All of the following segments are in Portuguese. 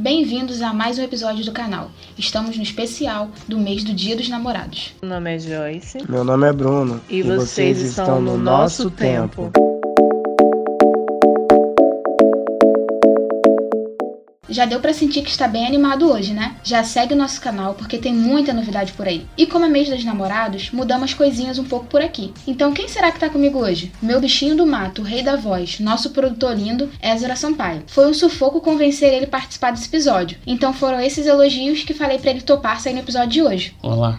Bem-vindos a mais um episódio do canal. Estamos no especial do mês do Dia dos Namorados. Meu nome é Joyce. Meu nome é Bruno. E, vocês, estão no nosso tempo. Já deu pra sentir que está bem animado hoje, né? Já segue o nosso canal porque tem muita novidade por aí. E como é mês dos namorados, mudamos coisinhas um pouco por aqui. Então quem será que tá comigo hoje? Meu bichinho do mato, o rei da voz, nosso produtor lindo, Ezra Sampaio. Foi um sufoco convencer ele a participar desse episódio. Então foram esses elogios que falei para ele topar sair no episódio de hoje. Olá.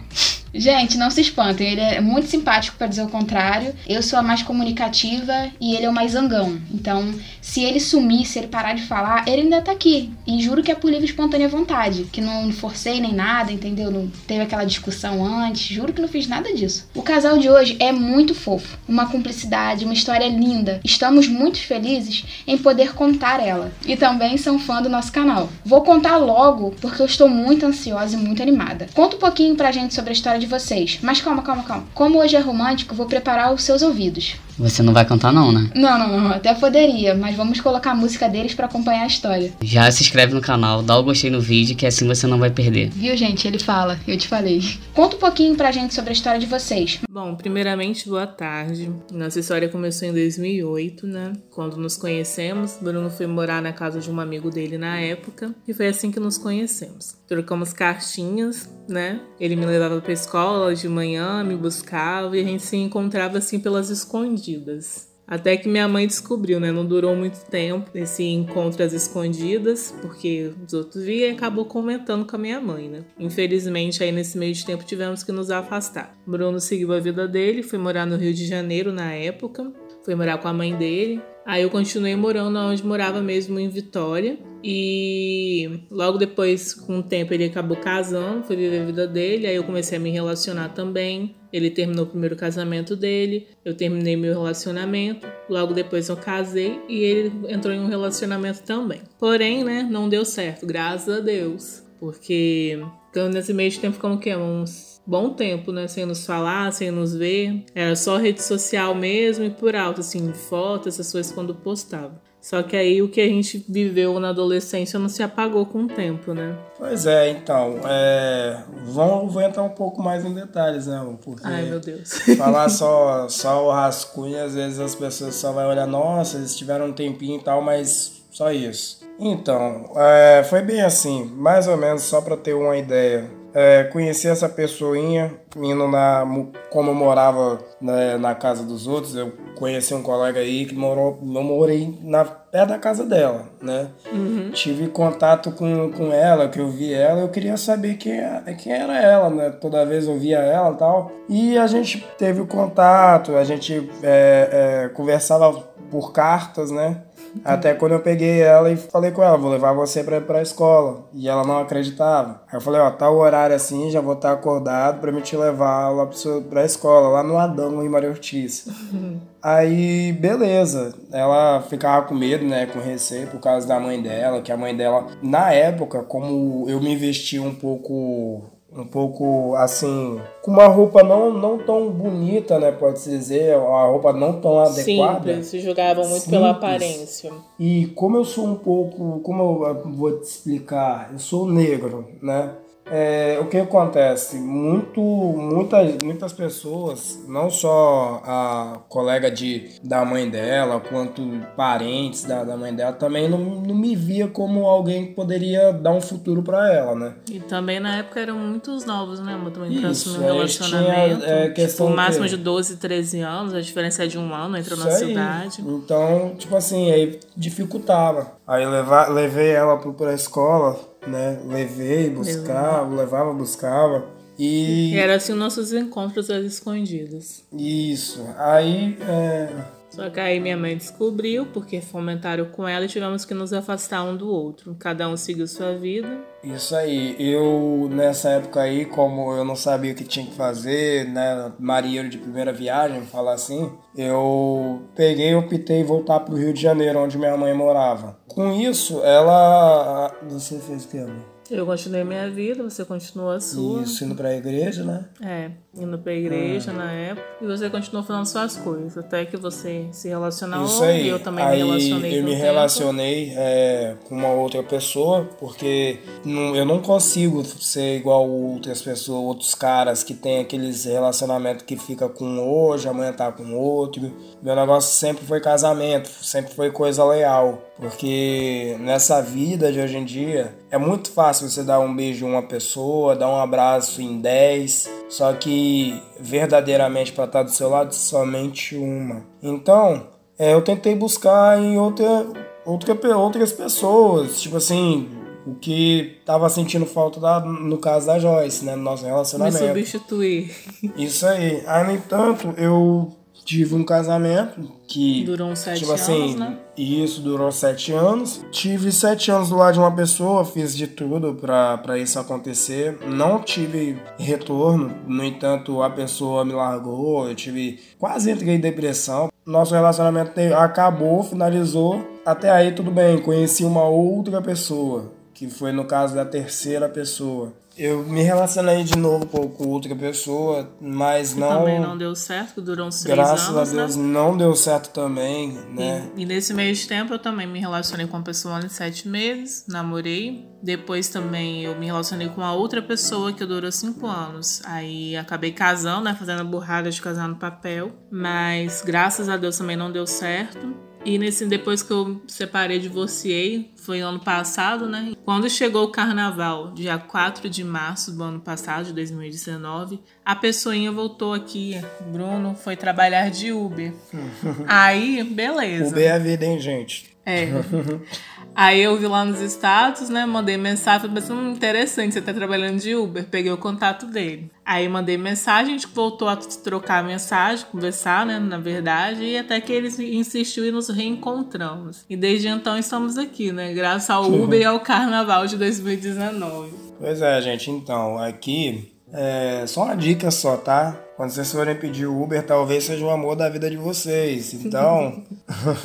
Gente, não se espantem, ele é muito simpático para dizer o contrário. Eu sou a mais comunicativa e ele é o mais zangão. Então, se ele sumir, se ele parar de falar, ele ainda tá aqui. E juro que é por livre e espontânea vontade, que não forcei nem nada, entendeu? Não teve aquela discussão antes, juro que não fiz nada disso. O casal de hoje é muito fofo, uma cumplicidade, uma história linda. Estamos muito felizes em poder contar ela. E também são fã do nosso canal. Vou contar logo porque eu estou muito ansiosa e muito animada. Conta um pouquinho pra gente sobre a história de vocês. Mas calma, calma, calma. Como hoje é romântico, vou preparar os seus ouvidos. Você não vai cantar não, né? Não, não, não. Até poderia, mas vamos colocar a música deles para acompanhar a história. Já se inscreve no canal, dá o gostei no vídeo que assim você não vai perder. Viu, gente? Ele fala. Eu te falei. Conta um pouquinho pra gente sobre a história de vocês. Bom, primeiramente, boa tarde. Nossa história começou em 2008, né? Quando nos conhecemos. Bruno foi morar na casa de um amigo dele na época. E foi assim que nos conhecemos. Trocamos cartinhas, né? Ele me levava pra escola de manhã, me buscava e a gente se encontrava assim pelas escondidas. Até que minha mãe descobriu, né? Não durou muito tempo esse encontro às escondidas, porque os outros viam e acabou comentando com a minha mãe, né? Infelizmente, aí nesse meio de tempo tivemos que nos afastar. Bruno seguiu a vida dele, foi morar no Rio de Janeiro na época, foi morar com a mãe dele. Aí eu continuei morando onde morava mesmo em Vitória. E logo depois, com o tempo, ele acabou casando, foi viver a vida dele. Aí eu comecei a me relacionar também. Ele terminou o primeiro casamento dele, eu terminei meu relacionamento. Logo depois eu casei e ele entrou em um relacionamento também. Porém, né, não deu certo, graças a Deus. Porque então, nesse meio de tempo ficamos o quê? Uns bom tempo, né? Sem nos falar, sem nos ver. Era só rede social mesmo e por alto, assim, fotos, essas coisas quando postava. Só que aí o que a gente viveu na adolescência não se apagou com o tempo, né? Pois é, então, é... Vamos, vou entrar um pouco mais em detalhes, né? Porque Ai, meu Deus. falar só, só o rascunho, às vezes as pessoas só vão olhar, nossa, eles tiveram um tempinho e tal, mas só isso. Então, é, foi bem assim, mais ou menos, só para ter uma ideia. É, conheci essa pessoinha indo na. Como eu morava na, na, casa dos outros, eu conheci um colega aí que morou. Eu morei na, perto da casa dela, né? Uhum. Tive contato com, com ela, que eu vi ela, eu queria saber quem, quem era ela, né? Toda vez eu via ela e tal. E a gente teve o contato, a gente é, é, conversava por cartas, né? Até quando eu peguei ela e falei com ela, vou levar você pra, pra escola. E ela não acreditava. Aí eu falei, ó, tá o horário assim, já vou estar acordado pra me te levar lá pro, pra escola, lá no Adão, em Maria Ortiz. Aí, beleza. Ela ficava com medo, né, com receio por causa da mãe dela, que a mãe dela, na época, como eu me vestia um pouco um pouco assim, com uma roupa não, não tão bonita, né? Pode-se dizer, uma roupa não tão adequada. Simples, se jogavam muito Simples. pela aparência. E como eu sou um pouco, como eu vou te explicar, eu sou negro, né? É, o que acontece? Muito, muitas, muitas pessoas, não só a colega de, da mãe dela, quanto parentes da, da mãe dela, também não, não me via como alguém que poderia dar um futuro para ela, né? E também na época eram muitos novos, né? Eu também pra assumir um relacionamento. Tinha, é, questão tipo, máximo de 12, 13 anos, a diferença é de um ano, entrou na cidade. Então, tipo assim, aí dificultava. Aí levar, levei ela pra escola né? Levei, buscava, levava, buscava. E... e era assim nossos encontros às escondidas. Isso. Aí. É... Só que aí minha mãe descobriu, porque fomentaram com ela e tivemos que nos afastar um do outro. Cada um seguiu sua vida. Isso aí, eu nessa época aí, como eu não sabia o que tinha que fazer, né, marinheiro de primeira viagem, falar assim, eu peguei, optei voltar pro Rio de Janeiro, onde minha mãe morava. Com isso, ela... Você fez o que, amor? Eu continuei minha vida, você continuou a sua. Isso, indo pra igreja, né? É, indo pra igreja na época. E você continuou fazendo suas coisas. Até que você se relacionou Isso aí. e eu também aí me relacionei eu com me tempo. relacionei é, com uma outra pessoa, porque não- eu não consigo ser igual outras pessoas, outros caras que tem aqueles relacionamentos que fica com um hoje, amanhã tá com outro. Meu negócio sempre foi casamento, sempre foi coisa leal. Porque nessa vida de hoje em dia é muito fácil você dar um beijo em uma pessoa, dar um abraço em 10, só que verdadeiramente para estar do seu lado somente uma. Então, é, eu tentei buscar em outra, outra, outras pessoas, tipo assim, o que tava sentindo falta da, no caso da Joyce, né, no nosso Me relacionamento. substituir. Isso aí. Aí, no entanto, eu tive um casamento que. Durou sete tipo assim, anos, né? Isso durou sete anos. Tive sete anos do lado de uma pessoa, fiz de tudo pra, pra isso acontecer. Não tive retorno, no entanto, a pessoa me largou, eu tive. Quase entrei em depressão. Nosso relacionamento acabou, finalizou. Até aí tudo bem, conheci uma outra pessoa, que foi no caso da terceira pessoa. Eu me relacionei de novo com com outra pessoa, mas não. Também não deu certo, que durou uns três Graças anos, a Deus né? não deu certo também, né? E, e nesse meio de tempo eu também me relacionei com uma pessoa de sete meses, namorei. Depois também eu me relacionei com uma outra pessoa que durou cinco anos. Aí acabei casando, né? Fazendo a burrada de casar no papel. Mas graças a Deus também não deu certo. E nesse, depois que eu separei, divorciei, foi ano passado, né? Quando chegou o carnaval, dia 4 de março do ano passado, de 2019, a pessoinha voltou aqui. Bruno foi trabalhar de Uber. Aí, beleza. Uber é a vida, hein, gente? É. Aí eu vi lá nos status, né? Mandei mensagem, falei assim, hum, interessante, você tá trabalhando de Uber. Peguei o contato dele. Aí mandei mensagem, a gente voltou a trocar mensagem, conversar, né? Na verdade, e até que ele insistiu e nos reencontramos. E desde então estamos aqui, né? Graças ao Uber e ao Carnaval de 2019. Pois é, gente. Então, aqui é só uma dica só, tá? Quando vocês forem pedir o Uber, talvez seja o amor da vida de vocês. Então,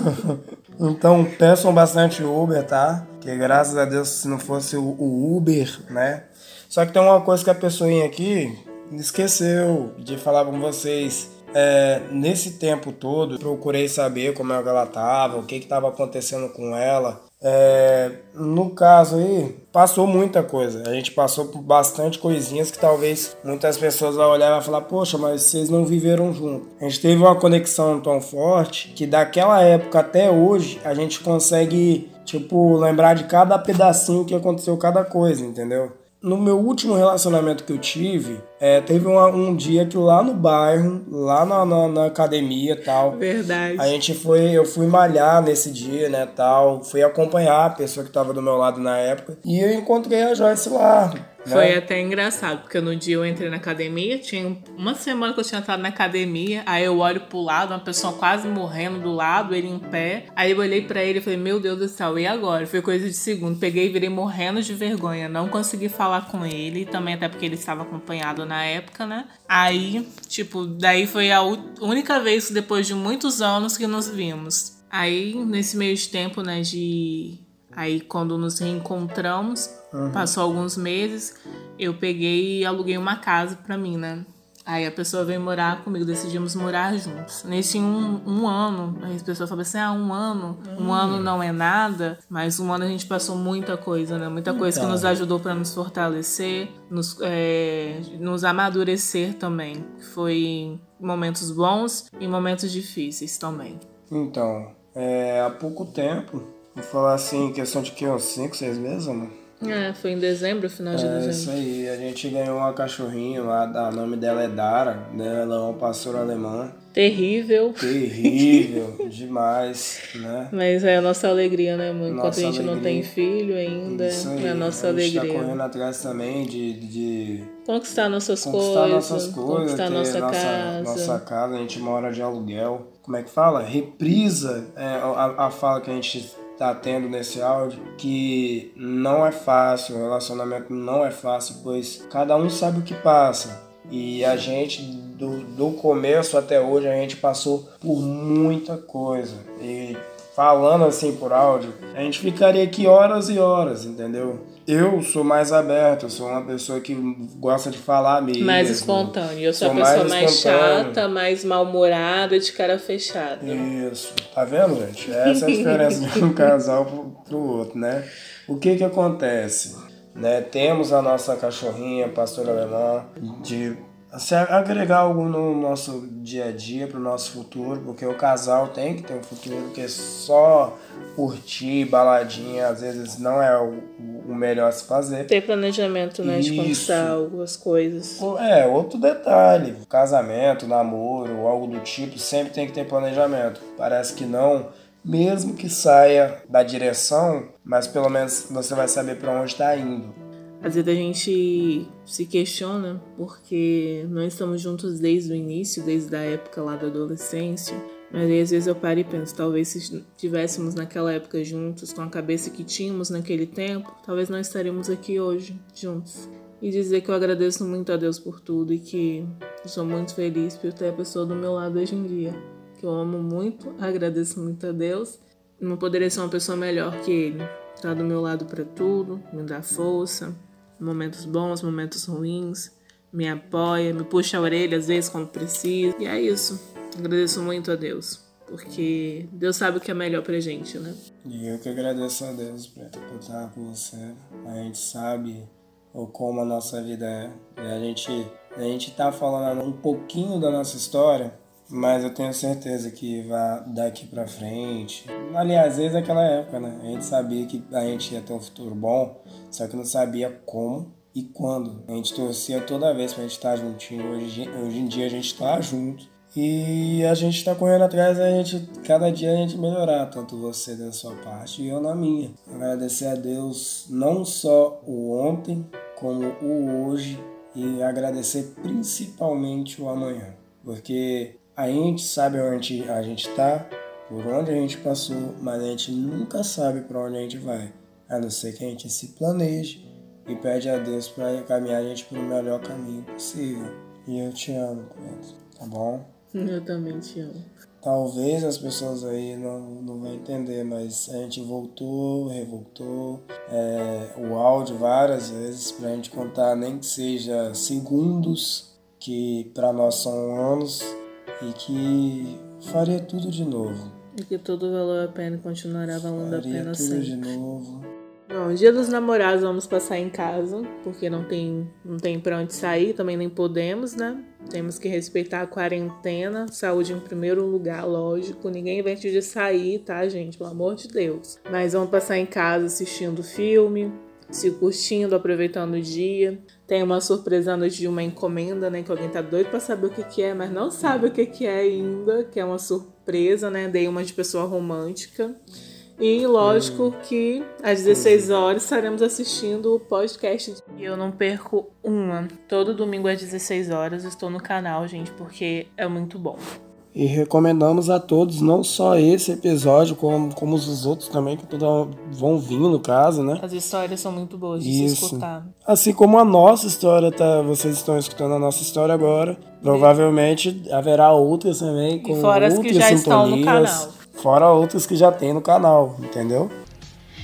então peçam bastante Uber, tá? Que graças a Deus, se não fosse o, Uber, né? Só que tem uma coisa que a pessoinha aqui esqueceu de falar com vocês. É, nesse tempo todo, procurei saber como é que ela tava, o que que tava acontecendo com ela. É, no caso aí, passou muita coisa. A gente passou por bastante coisinhas que talvez muitas pessoas vão olhar e vão falar: Poxa, mas vocês não viveram junto. A gente teve uma conexão tão forte que daquela época até hoje a gente consegue, tipo, lembrar de cada pedacinho que aconteceu, cada coisa, entendeu? No meu último relacionamento que eu tive, é, teve uma- um dia que lá no bairro, lá na, na, na academia e tal, Verdade. a gente foi, eu fui malhar nesse dia, né, tal, fui acompanhar a pessoa que tava do meu lado na época e eu encontrei a Joyce lá. Né? Foi até engraçado, porque no dia eu entrei na academia, tinha uma semana que eu tinha entrado na academia, aí eu olho pro lado, uma pessoa quase morrendo do lado, ele em pé. Aí eu olhei pra ele e falei, meu Deus do céu, e agora? Foi coisa de segundo. Peguei e virei morrendo de vergonha. Não consegui falar com ele, também até porque ele estava acompanhado na época, né? Aí, tipo, daí foi a única vez, depois de muitos anos, que nos vimos. Aí, nesse meio de tempo, né, de Aí quando nos reencontramos, passou alguns meses, eu peguei e aluguei uma casa pra mim, né? Aí a pessoa veio morar comigo, decidimos morar juntos. Nesse um, um ano, as pessoas falam assim: ah, um ano, um ano não é nada, mas um ano a gente passou muita coisa, né? Muita coisa que Então. nos ajudou pra nos fortalecer, nos, é, nos amadurecer também. Foi momentos bons e momentos difíceis também. Então, é, há pouco tempo, vou falar assim, questão de que uns 5, 6 meses, amor? É, foi em dezembro, final de É dezembro. isso aí, a gente ganhou uma cachorrinha lá, o nome dela é Dara, né? Ela é uma pastora alemã. Terrível. Terrível, demais, né? Mas é a nossa alegria, né, amor? Enquanto Nossa a gente não alegria. tem filho ainda, Isso aí, é a nossa a gente alegria. tá correndo atrás também de, de Conquistar nossas conquistar coisas, nossas coisas, conquistar nossa, nossa, casa. nossa casa, a gente mora de aluguel. Como é que fala? Reprisa é, a, a fala que a gente tá tendo nesse áudio que não é fácil, o relacionamento não é fácil, pois cada um sabe o que passa. E a gente, do, do começo até hoje, a gente passou por muita coisa. E falando assim por áudio, a gente ficaria aqui horas e horas, entendeu? Eu sou mais aberto, sou uma pessoa que gosta de falar mesmo. Mais espontâneo. Eu sou, sou a pessoa mais, mais chata, mais mal-humorada, de cara fechada. Isso. Tá vendo, gente? Essa é a diferença de um casal pro, pro outro, né? O que que acontece? Né? Temos a nossa cachorrinha, pastor alemã, de se agregar algo no nosso dia a dia, para o nosso futuro, porque o casal tem que ter um futuro, porque só curtir baladinha às vezes não é o, o melhor a se fazer. Ter planejamento, né, Isso. de conquistar algumas coisas. É, outro detalhe, casamento, namoro, algo do tipo, sempre tem que ter planejamento. Parece que não, mesmo que saia da direção, mas pelo menos você vai saber para onde está indo. Às vezes a gente se questiona porque nós estamos juntos desde o início, desde a época lá da adolescência. Mas aí, às vezes eu paro e penso, talvez se estivéssemos naquela época juntos, com a cabeça que tínhamos naquele tempo, talvez nós estaríamos aqui hoje juntos. E dizer que eu agradeço muito a Deus por tudo e que sou muito feliz por ter a pessoa do meu lado hoje em dia. Que eu amo muito, agradeço muito a Deus. Não poderia ser uma pessoa melhor que ele. Tá do meu lado para tudo, me dá força, momentos bons, momentos ruins, me apoia, me puxa a orelha às vezes quando precisa. E é isso. Agradeço muito a Deus, porque Deus sabe o que é melhor pra gente, né? E eu que agradeço a Deus por estar com você. A gente sabe o como a nossa vida é. E a gente, a gente tá falando um pouquinho da nossa história, mas eu tenho certeza que vai daqui pra frente. Aliás, desde aquela época, né? A gente sabia que a gente ia ter um futuro bom, só que não sabia como e quando. A gente torcia toda vez pra gente estar juntinho. Hoje, hoje em dia a gente tá junto. E a gente tá correndo atrás a gente, cada dia a gente melhorar, tanto você da sua parte e eu na minha. Agradecer a Deus não só o ontem, como o hoje e agradecer principalmente o amanhã. Porque a gente sabe onde a gente está, por onde a gente passou, mas a gente nunca sabe para onde a gente vai, a não ser que a gente se planeje e pede a Deus para caminhar a gente pelo melhor caminho possível. E eu te amo, Pedro, tá bom? Eu também te amo. Talvez as pessoas aí não, não vão entender, mas a gente voltou, revoltou é, o áudio várias vezes para a gente contar, nem que seja segundos, que para nós são anos e que faria tudo de novo. E que tudo valeu a pena e continuará valendo faria a pena tudo sempre. de novo. Bom, dia dos namorados vamos passar em casa, porque não tem, não tem pra onde sair, também nem podemos, né? Temos que respeitar a quarentena, saúde em primeiro lugar, lógico. Ninguém invente de sair, tá, gente? Pelo amor de Deus. Mas vamos passar em casa assistindo filme, se curtindo, aproveitando o dia. Tem uma surpresa noite de uma encomenda, né? Que alguém tá doido pra saber o que, que é, mas não sabe o que, que é ainda, que é uma surpresa, né? Dei uma de pessoa romântica. E lógico hum. que às 16 horas estaremos assistindo o podcast. E eu não perco uma. Todo domingo às 16 horas estou no canal, gente, porque é muito bom. E recomendamos a todos, não só esse episódio, como, como os outros também, que toda, vão vir no caso, né? As histórias são muito boas de Isso. se escutar. Assim como a nossa história, tá? Vocês estão escutando a nossa história agora. Provavelmente haverá outras também, com e fora outras as que já estão no canal. Fora outras que já tem no canal, entendeu?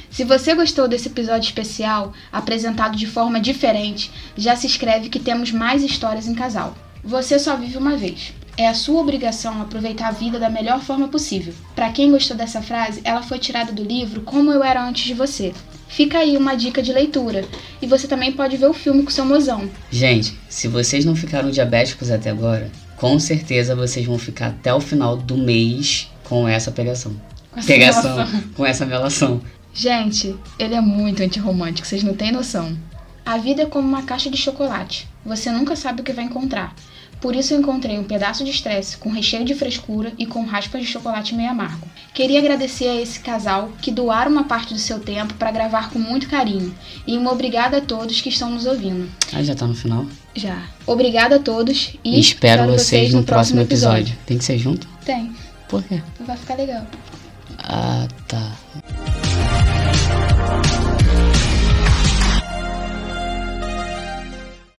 Se você gostou desse episódio especial, apresentado de forma diferente, já se inscreve que temos mais histórias em casal. Você só vive uma vez. É a sua obrigação aproveitar a vida da melhor forma possível. Para quem gostou dessa frase, ela foi tirada do livro Como Eu Era Antes de Você. Fica aí uma dica de leitura. E você também pode ver o filme com seu mozão. Gente, se vocês não ficaram diabéticos até agora, com certeza vocês vão ficar até o final do mês com essa pegação. Com essa pegação, melação. com essa melação. Gente, ele é muito antirromântico, vocês não têm noção. A vida é como uma caixa de chocolate. Você nunca sabe o que vai encontrar. Por isso eu encontrei um pedaço de estresse com recheio de frescura e com raspas de chocolate meio amargo. Queria agradecer a esse casal que doaram uma parte do seu tempo para gravar com muito carinho. E uma obrigada a todos que estão nos ouvindo. Ah, já tá no final? Já. Obrigada a todos e, espero, espero vocês, no, próximo episódio. episódio. Tem que ser junto? Tem. Por quê? Vai ficar legal. Ah, tá.